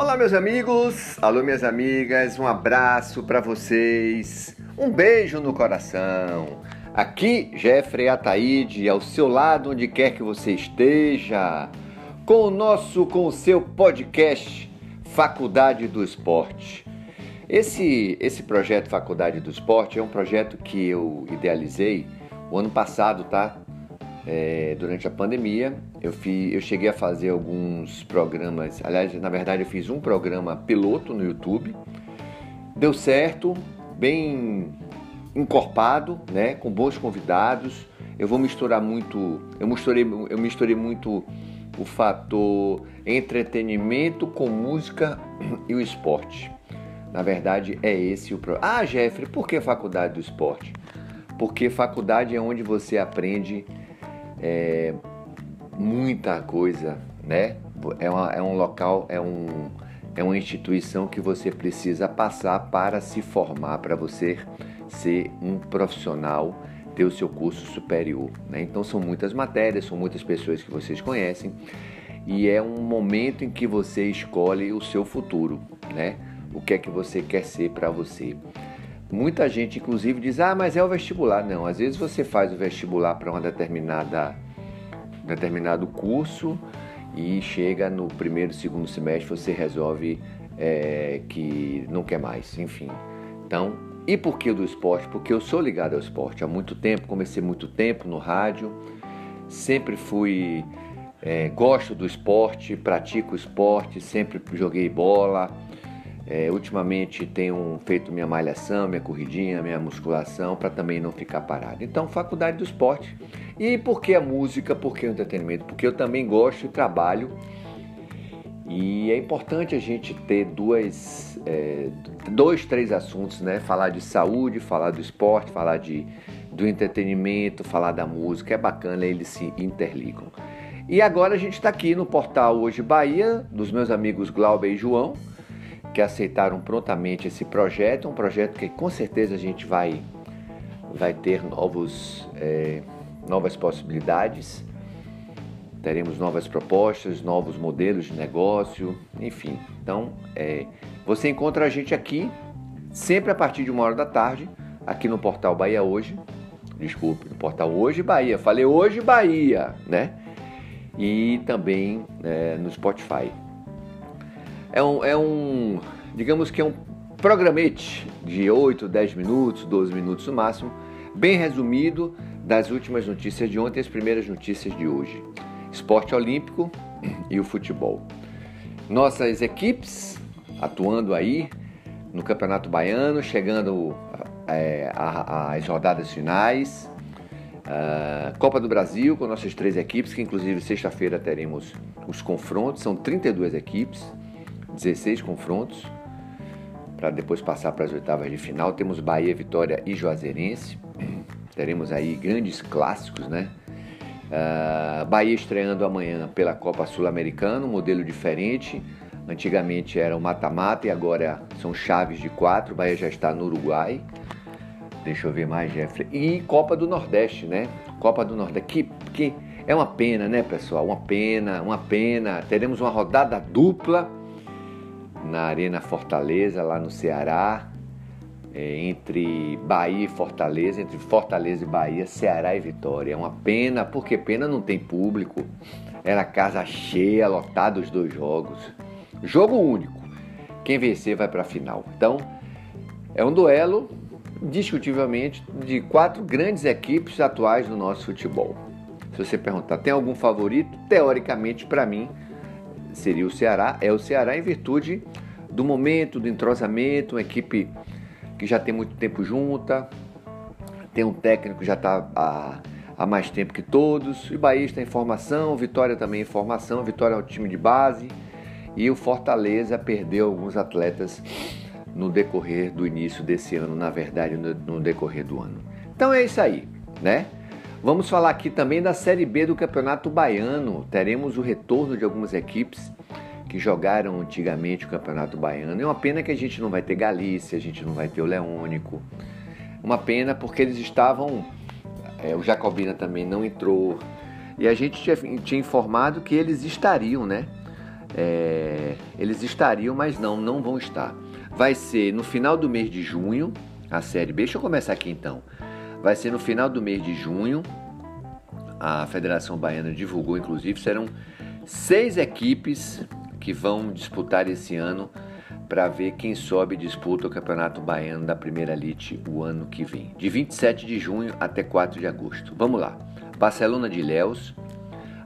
Olá, meus amigos, alô, minhas amigas, um abraço para vocês, um beijo no coração. Aqui, Jeffrey Ataíde, ao seu lado, onde quer que você esteja, com o nosso, com o seu podcast Faculdade do Esporte. Esse, esse projeto Faculdade do Esporte é um projeto que eu idealizei o ano passado, tá? É, durante a pandemia, eu, fiz, eu cheguei a fazer alguns programas. Aliás, na verdade, eu fiz um programa piloto no YouTube. Deu certo, bem encorpado, né, com bons convidados. Eu vou misturar muito, eu misturei, eu misturei muito o fator entretenimento com música e o esporte. Na verdade, é esse o problema. Ah, Jeffrey, por que faculdade do esporte? Porque faculdade é onde você aprende é, muita coisa, né? É, uma, é um local, é, um, é uma instituição que você precisa passar para se formar, para você ser um profissional, ter o seu curso superior. Né? Então são muitas matérias, são muitas pessoas que vocês conhecem e é um momento em que você escolhe o seu futuro, né? O que é que você quer ser para você. Muita gente, inclusive, diz: ah, mas é o vestibular. Não, às vezes você faz o vestibular para uma determinada determinado curso e chega no primeiro, segundo semestre você resolve é, que não quer mais, enfim. Então, e por que do esporte? Porque eu sou ligado ao esporte há muito tempo, comecei muito tempo no rádio, sempre fui, é, gosto do esporte, pratico esporte, sempre joguei bola, é, ultimamente tenho feito minha malhação, minha corridinha, minha musculação para também não ficar parado. Então, faculdade do esporte. E por que a música? Por que o entretenimento? Porque eu também gosto e trabalho. E é importante a gente ter duas, é, dois, três assuntos, né? Falar de saúde, falar do esporte, falar de, do entretenimento, falar da música. É bacana, eles se interligam. E agora a gente está aqui no portal Hoje Bahia, dos meus amigos Glauber e João que aceitaram prontamente esse projeto, um projeto que com certeza a gente vai, vai ter novos, é, novas possibilidades, teremos novas propostas, novos modelos de negócio, enfim. Então, é, você encontra a gente aqui, sempre a partir de uma hora da tarde, aqui no Portal Bahia Hoje, desculpe, no Portal Hoje Bahia, falei Hoje Bahia, né? E também é, no Spotify. É um, é um, digamos que é um programete de 8, 10 minutos, 12 minutos no máximo, bem resumido das últimas notícias de ontem e as primeiras notícias de hoje. Esporte olímpico e o futebol. Nossas equipes atuando aí no Campeonato Baiano, chegando é, às rodadas finais. Uh, Copa do Brasil com nossas três equipes, que inclusive sexta-feira teremos os confrontos, são 32 equipes. 16 confrontos para depois passar para as oitavas de final. Temos Bahia, Vitória e Juazeirense. Teremos aí grandes clássicos, né? Uh, Bahia estreando amanhã pela Copa Sul-Americana, um modelo diferente. Antigamente era o mata-mata e agora são chaves de quatro. Bahia já está no Uruguai. Deixa eu ver mais, Jeffrey. E Copa do Nordeste, né? Copa do Nordeste. Que, que é uma pena, né, pessoal? Uma pena, uma pena. Teremos uma rodada dupla na Arena Fortaleza, lá no Ceará, é, entre Bahia e Fortaleza, entre Fortaleza e Bahia, Ceará e Vitória. É uma pena, porque pena não tem público. Era casa cheia, lotada os dois jogos. Jogo único. Quem vencer vai para a final. Então, é um duelo, discutivelmente, de quatro grandes equipes atuais do nosso futebol. Se você perguntar, tem algum favorito? Teoricamente, para mim, seria o Ceará, é o Ceará em virtude do momento, do entrosamento, uma equipe que já tem muito tempo junta, tem um técnico que já está há, há, mais tempo que todos, o Bahia está em formação, Vitória também em formação, Vitória é um time de base, e o Fortaleza perdeu alguns atletas no decorrer do início desse ano, na verdade, no decorrer do ano. Então é isso aí, né? Vamos falar aqui também da Série B do Campeonato Baiano. Teremos o retorno de algumas equipes que jogaram antigamente o Campeonato Baiano. É uma pena que a gente não vai ter Galícia, a gente não vai ter o Leônico. Uma pena porque eles estavam. É, o Jacobina também não entrou. E a gente tinha, tinha informado que eles estariam, né? é, eles estariam, mas não, não vão estar. Vai ser no final do mês de junho, a Série B. Deixa eu começar aqui então. Vai ser no final do mês de junho. A Federação Baiana divulgou, inclusive, serão seis equipes que vão disputar esse ano para ver quem sobe e disputa o Campeonato Baiano da Primeira Elite o ano que vem, de 27 de junho até 4 de agosto. Vamos lá. Barcelona de Ilhéus,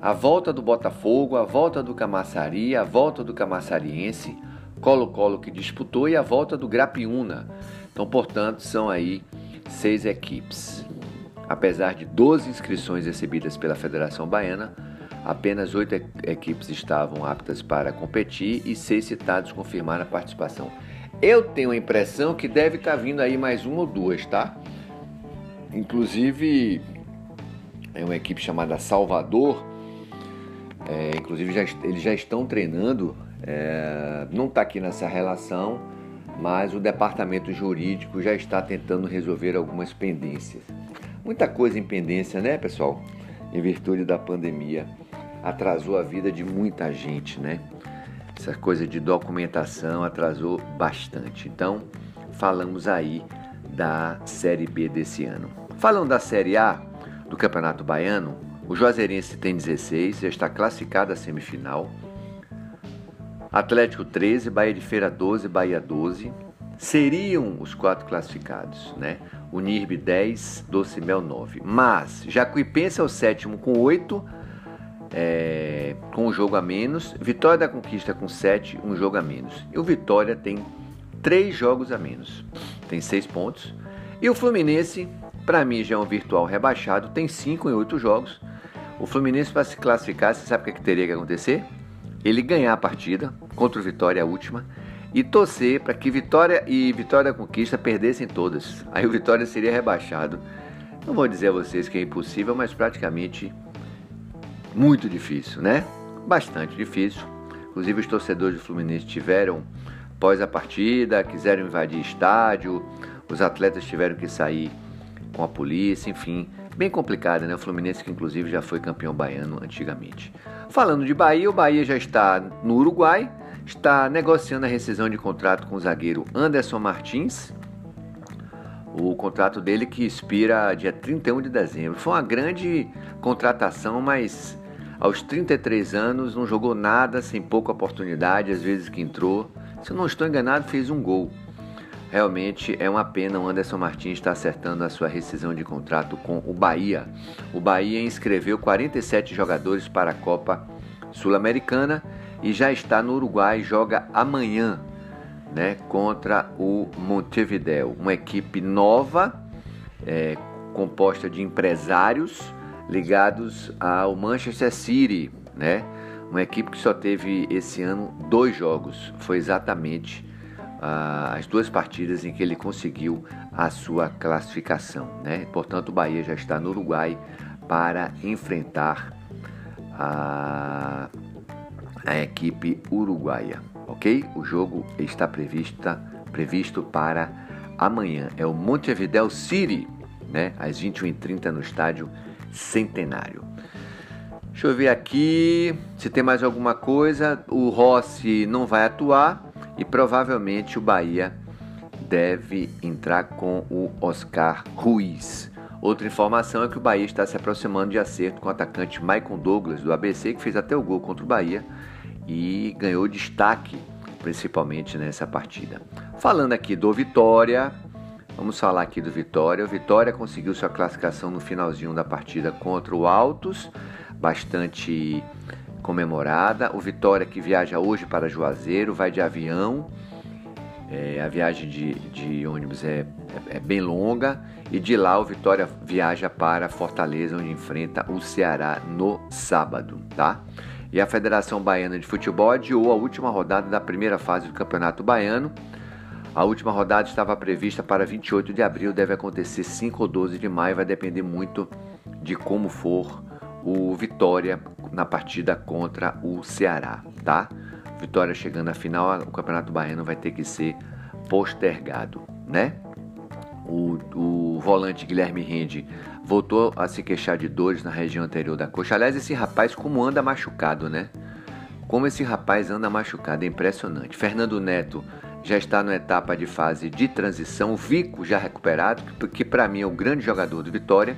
a volta do Botafogo, a volta do Camaçari, a volta do Camaçariense, Colo-Colo que disputou e a volta do Grapiúna. Então, portanto, são aí seis equipes. Apesar de 12 inscrições recebidas pela Federação Baiana, apenas oito equipes estavam aptas para competir e seis citados confirmaram a participação. Eu tenho a impressão que deve estar vindo aí mais uma ou duas, tá? Inclusive, é uma equipe chamada Salvador é, inclusive, já, eles já estão treinando, é, não está aqui nessa relação, mas o departamento jurídico já está tentando resolver algumas pendências. Muita coisa em pendência, né, pessoal? Em virtude da pandemia, atrasou a vida de muita gente, né? Essa coisa de documentação atrasou bastante. Então, falamos aí da Série B desse ano. Falando da Série A do Campeonato Baiano, o Juazeirense tem 16, já está classificado à semifinal. Atlético 13, Bahia de Feira 12, Bahia 12. Seriam os quatro classificados, né? O NIRB 10, Doce Mel 9. Mas Jacuipense é o sétimo com 8, é, com um jogo a menos. Vitória da Conquista com 7, um jogo a menos. E o Vitória tem 3 jogos a menos. Tem 6 pontos. E o Fluminense, para mim já é um virtual rebaixado, tem 5 em 8 jogos o Fluminense, para se classificar, você sabe o que, é que teria que acontecer? Ele ganhar a partida contra o Vitória, a última, e torcer para que Vitória e Vitória da Conquista perdessem todas. Aí o Vitória seria rebaixado. Não vou dizer a vocês que é impossível, mas praticamente muito difícil, né? Bastante difícil. Inclusive os torcedores do Fluminense tiveram pós a partida, quiseram invadir estádio, os atletas tiveram que sair com a polícia, enfim, bem complicada, né? O Fluminense que inclusive já foi campeão baiano antigamente. Falando de Bahia, o Bahia já está no Uruguai, está negociando a rescisão de contrato com o zagueiro Anderson Martins. O contrato dele que expira dia 31 de dezembro. Foi uma grande contratação, mas aos 33 anos não jogou nada, sem pouca oportunidade, às vezes que entrou. Se eu não estou enganado, fez um gol. Realmente é uma pena o Anderson Martins estar acertando a sua rescisão de contrato com o Bahia. O Bahia inscreveu 47 jogadores para a Copa Sul-Americana e já está no Uruguai, joga amanhã né, contra o Montevideo, uma equipe nova, é, composta de empresários ligados ao Manchester City, né? Uma equipe que só teve esse ano dois jogos, foi exatamente as duas partidas em que ele conseguiu a sua classificação. Né? Portanto, o Bahia já está no Uruguai para enfrentar a, a equipe uruguaia. Ok? O jogo está prevista, previsto para amanhã. É o Montevideo City, né? às 21h30 no estádio Centenário. Deixa eu ver aqui se tem mais alguma coisa. O Rossi não vai atuar e provavelmente o Bahia deve entrar com o Oscar Ruiz. Outra informação é que o Bahia está se aproximando de acerto com o atacante Maicon Douglas do ABC, que fez até o gol contra o Bahia e ganhou destaque principalmente nessa partida. Falando aqui do Vitória, vamos falar aqui do Vitória. O Vitória conseguiu sua classificação no finalzinho da partida contra o Altos, bastante comemorada. O Vitória que viaja hoje para Juazeiro, vai de avião. É, a viagem de, de ônibus é, é, é, bem longa. E de lá o Vitória viaja para Fortaleza, onde enfrenta o Ceará no sábado, tá? E a Federação Baiana de Futebol adiou a última rodada da primeira fase do Campeonato Baiano. A última rodada estava prevista para 28 de abril, deve acontecer 5 ou 12 de maio, vai depender muito de como for o Vitória na partida contra o Ceará, tá? Vitória chegando à final, o Campeonato Baiano vai ter que ser postergado, né? O, o volante Guilherme Rende voltou a se queixar de dores na região anterior da coxa. Aliás, esse rapaz como anda machucado, né? Como esse rapaz anda machucado, é impressionante. Fernando Neto já está na etapa de fase de transição. Vico já recuperado, que para mim é o grande jogador do Vitória.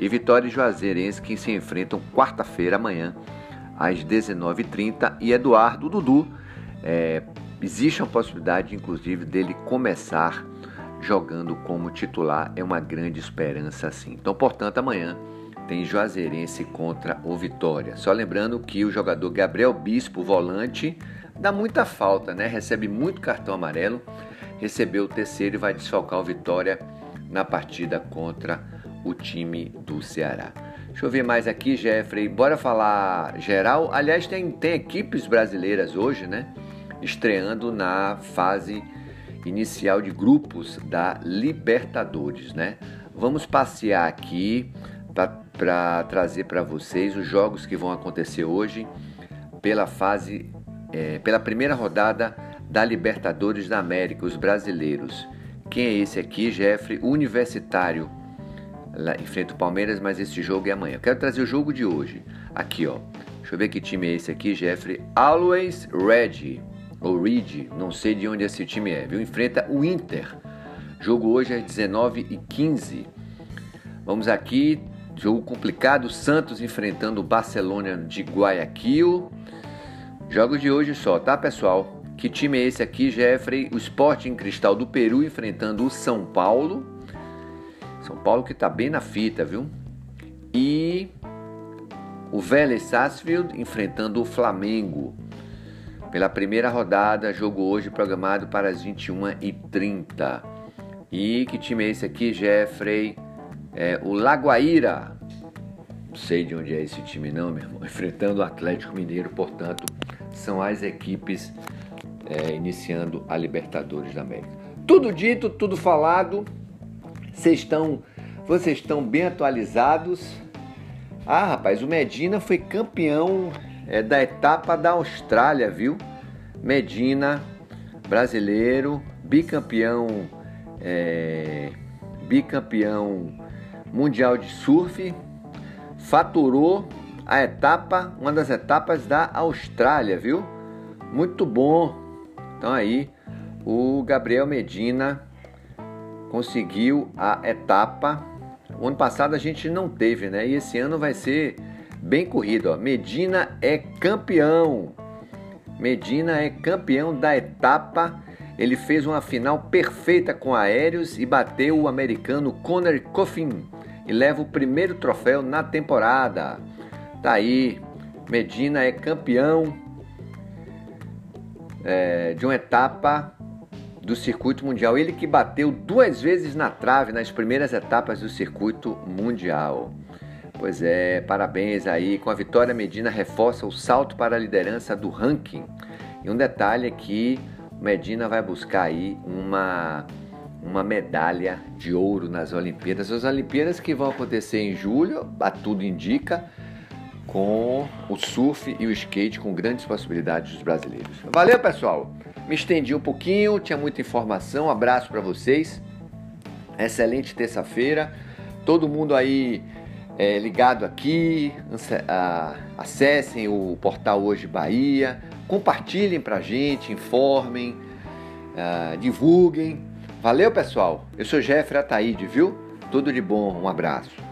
E Vitória e Juazeirense que se enfrentam quarta-feira amanhã às 19h30. E Eduardo Dudu, é, existe a possibilidade inclusive dele começar jogando como titular. É uma grande esperança assim. Então, portanto, amanhã tem Juazeirense contra o Vitória. Só lembrando que o jogador Gabriel Bispo, volante, dá muita falta, né? Recebe muito cartão amarelo, recebeu o terceiro e vai desfalcar o Vitória na partida contra o time do Ceará. Deixa eu ver mais aqui, Jeffrey. Bora falar geral. Aliás, tem, tem equipes brasileiras hoje, né? Estreando na fase inicial de grupos da Libertadores, né? Vamos passear aqui para trazer para vocês os jogos que vão acontecer hoje pela fase é, pela primeira rodada da Libertadores da América, os brasileiros. Quem é esse aqui, Jeffrey? Universitário. Enfrenta o Palmeiras, mas esse jogo é amanhã. Eu quero trazer o jogo de hoje. Aqui, ó. Deixa eu ver que time é esse aqui, Jeffrey. Always Ready. Ou Reed, não sei de onde esse time é, viu? Enfrenta o Inter. Jogo hoje é 19 e 15. Vamos aqui, jogo complicado. Santos enfrentando o Barcelona de Guayaquil. Jogos de hoje só, tá pessoal? Que time é esse aqui, Jeffrey? O Sporting Cristal do Peru enfrentando o São Paulo. São Paulo que tá bem na fita, viu? E o Vélez Sarsfield enfrentando o Flamengo. Pela primeira rodada, jogo hoje programado para as 21h30. E que time é esse aqui, Jeffrey? É o Lagoaíra. Não sei de onde é esse time não, meu irmão. Enfrentando o Atlético Mineiro, portanto, são as equipes é, iniciando a Libertadores da América. Tudo dito, tudo falado. Vocês estão, vocês estão bem atualizados. Ah, rapaz, o Medina foi campeão é, da etapa da Austrália, viu? Medina, brasileiro, bicampeão, é, bicampeão mundial de surf, faturou a etapa, uma das etapas da Austrália, viu? Muito bom. Então aí o Gabriel Medina conseguiu a etapa. O ano passado a gente não teve, né? E esse ano vai ser bem corrido. Ó. Medina é campeão. Medina é campeão da etapa. Ele fez uma final perfeita com aéreos e bateu o americano Conor Coffin e leva o primeiro troféu na temporada. Tá aí, Medina é campeão é, de uma etapa do circuito mundial. Ele que bateu duas vezes na trave nas primeiras etapas do circuito mundial. Pois é, parabéns aí. Com a vitória, Medina reforça o salto para a liderança do ranking. E um detalhe é que Medina vai buscar aí uma, uma medalha de ouro nas Olimpíadas. As Olimpíadas que vão acontecer em julho, a tudo indica, com o surf e o skate com grandes possibilidades dos brasileiros. Valeu, pessoal. Me estendi um pouquinho, tinha muita informação. Um abraço para vocês. Excelente terça-feira. Todo mundo aí é, ligado aqui, acessem o portal Hoje Bahia, compartilhem para gente, informem, uh, divulguem. Valeu, pessoal. Eu sou Jeffrey Ataíde, viu? Tudo de bom. Um abraço.